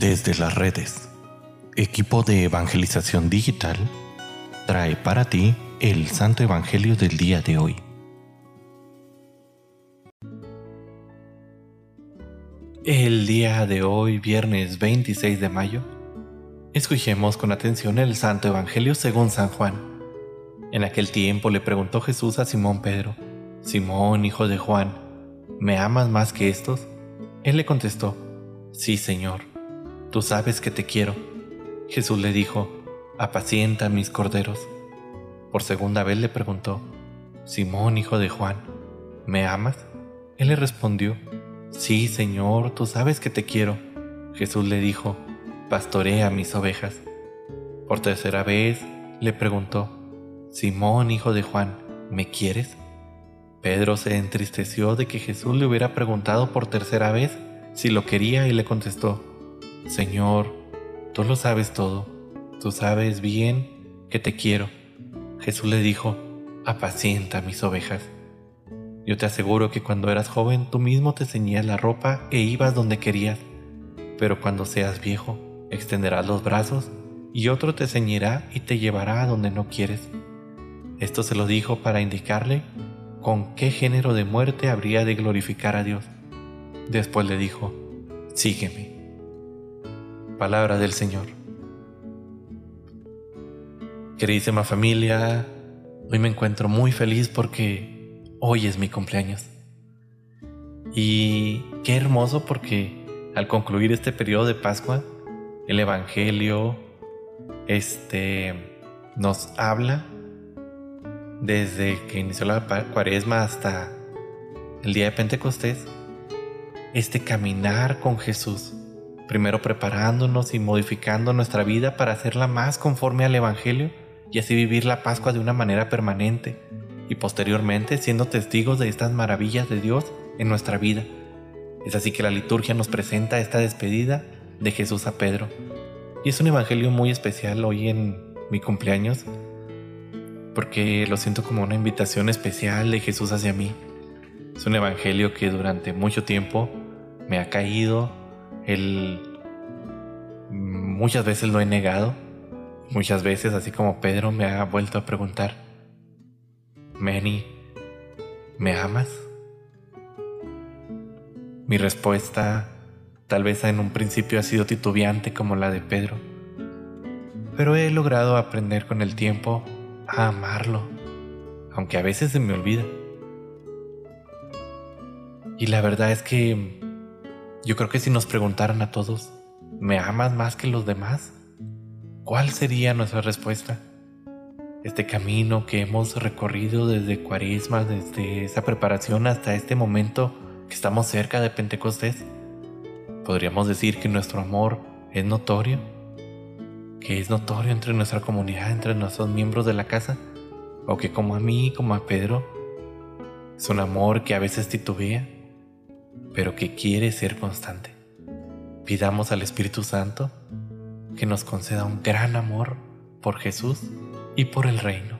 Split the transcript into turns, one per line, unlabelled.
Desde las redes, equipo de evangelización digital trae para ti el Santo Evangelio del día de hoy. El día de hoy, viernes 26 de mayo, escuchemos con atención el Santo Evangelio según San Juan. En aquel tiempo le preguntó Jesús a Simón Pedro, Simón, hijo de Juan, ¿me amas más que estos? Él le contestó, Sí, Señor tú sabes que te quiero. Jesús le dijo, apacienta mis corderos. Por segunda vez le preguntó, Simón, hijo de Juan, ¿me amas? Él le respondió, Sí, Señor, tú sabes que te quiero. Jesús le dijo, pastorea mis ovejas. Por tercera vez le preguntó, Simón, hijo de Juan, ¿me quieres? Pedro se entristeció de que Jesús le hubiera preguntado por tercera vez si lo quería y le contestó, Señor, tú lo sabes todo, tú sabes bien que te quiero. Jesús le dijo, apacienta mis ovejas. Yo te aseguro que cuando eras joven tú mismo te ceñías la ropa e ibas donde querías, pero cuando seas viejo extenderás los brazos y otro te ceñirá y te llevará a donde no quieres. Esto se lo dijo para indicarle con qué género de muerte habría de glorificar a Dios. Después le dijo, sígueme. Palabra del Señor. Queridísima familia, hoy me encuentro muy feliz porque hoy es mi cumpleaños. Y qué hermoso porque al concluir este periodo de Pascua, el Evangelio este, nos habla desde que inició la cuaresma hasta el día de Pentecostés, este caminar con Jesús primero preparándonos y modificando nuestra vida para hacerla más conforme al Evangelio y así vivir la Pascua de una manera permanente y posteriormente siendo testigos de estas maravillas de Dios en nuestra vida. Es así que la liturgia nos presenta esta despedida de Jesús a Pedro. Y es un evangelio muy especial hoy en mi cumpleaños, porque lo siento como una invitación especial de Jesús hacia mí. Es un evangelio que durante mucho tiempo me ha caído, él muchas veces lo he negado, muchas veces, así como Pedro me ha vuelto a preguntar, Manny, ¿me amas? Mi respuesta tal vez en un principio ha sido titubeante como la de Pedro, pero he logrado aprender con el tiempo a amarlo, aunque a veces se me olvida. Y la verdad es que yo creo que si nos preguntaran a todos, ¿me amas más que los demás? ¿Cuál sería nuestra respuesta? Este camino que hemos recorrido desde Cuaresma, desde esa preparación hasta este momento que estamos cerca de Pentecostés, podríamos decir que nuestro amor es notorio, que es notorio entre nuestra comunidad, entre nuestros miembros de la casa, o que como a mí, como a Pedro, es un amor que a veces titubea, pero que quiere ser constante. Pidamos al Espíritu Santo que nos conceda un gran amor por Jesús y por el reino.